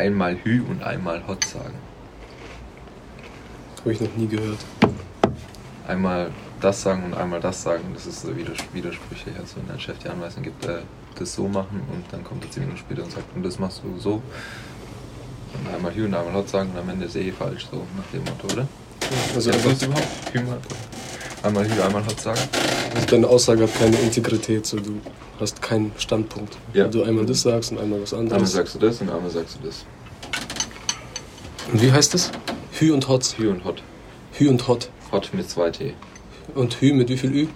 einmal Hü und einmal Hot sagen? Habe ich noch nie gehört. Einmal das sagen und einmal das sagen, das ist so widers widersprüchlich. Also wenn dein Chef die Anweisung gibt, äh, das so machen und dann kommt er 10 Minuten später und sagt, und das machst du so. Und einmal Hü und einmal Hot sagen und am Ende ist eh falsch, so nach dem Motto, oder? Also, ja, sonst überhaupt? Hü mal, einmal Hü, einmal Hot sagen? also deine Aussage hat keine Integrität, so du hast keinen Standpunkt. Ja. Wenn du einmal das sagst und einmal was Einmal anderes. sagst du das und einmal sagst du das. Und wie heißt das? Hü und Hot. Hü und Hot. Hü und Hot. Hot mit zwei T. Und Hü mit wie viel Ü?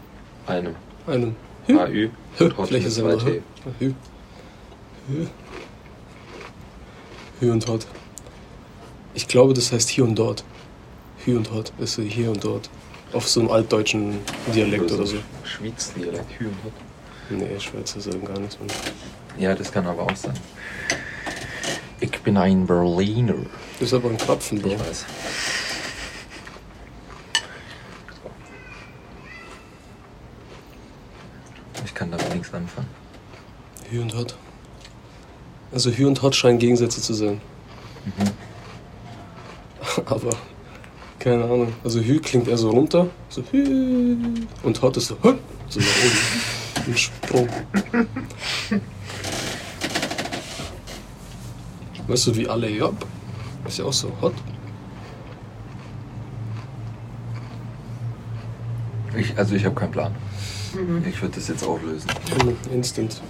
Einem. Einem. Hü. Hü. und Hot Vielleicht mit zwei T. Hü. Hü. Hü und Hot. Ich glaube, das heißt hier und dort. Hü und Hot ist so hier und dort. Auf so einem altdeutschen Dialekt oder so. Schwyz-Dialekt, Hü und Hot. Nee, Schweizer sagen gar nichts. Ja, das kann aber auch sein. Ich bin ein Berliner. Das ist aber ein Krapfen, Bro. Ich weiß. Ich kann damit nichts anfangen. Hü und Hot. Also Hü und Hot scheinen Gegensätze zu sein. Mhm. Aber keine Ahnung. Also Hü klingt eher so runter, so Hü. Und Hot ist so, Hü, so nach oben. Ein Sprung. Weißt du, wie alle Job? Ist ja auch so hot. Ich, also ich habe keinen Plan. Ich würde das jetzt auflösen. Instant.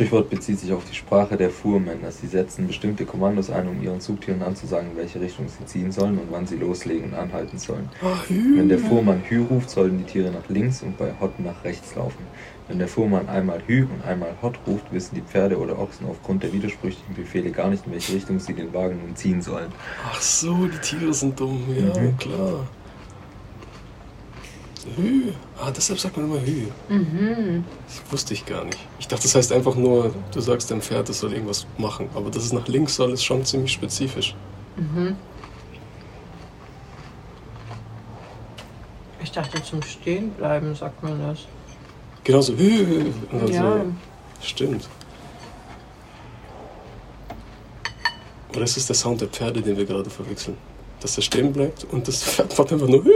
Sprichwort bezieht sich auf die Sprache der Fuhrmänner. Sie setzen bestimmte Kommandos ein, um ihren Zugtieren anzusagen, in welche Richtung sie ziehen sollen und wann sie loslegen und anhalten sollen. Wenn der Fuhrmann Hü ruft, sollen die Tiere nach links und bei Hot nach rechts laufen. Wenn der Fuhrmann einmal Hü und einmal Hot ruft, wissen die Pferde oder Ochsen aufgrund der widersprüchlichen Befehle gar nicht, in welche Richtung sie den Wagen nun ziehen sollen. Ach so, die Tiere sind dumm. Ja, Mhm. klar. Hü. Ah, deshalb sagt man immer Hü. Mhm. Das wusste ich gar nicht. Ich dachte, das heißt einfach nur, du sagst dem Pferd, es soll irgendwas machen. Aber dass es nach links soll, ist schon ziemlich spezifisch. Mhm. Ich dachte, zum Stehenbleiben sagt man das. Genauso Hü. Und dann Ja. so. Stimmt. Oder ist es der Sound der Pferde, den wir gerade verwechseln? Dass er stehen bleibt und das Pferd macht einfach nur Hü.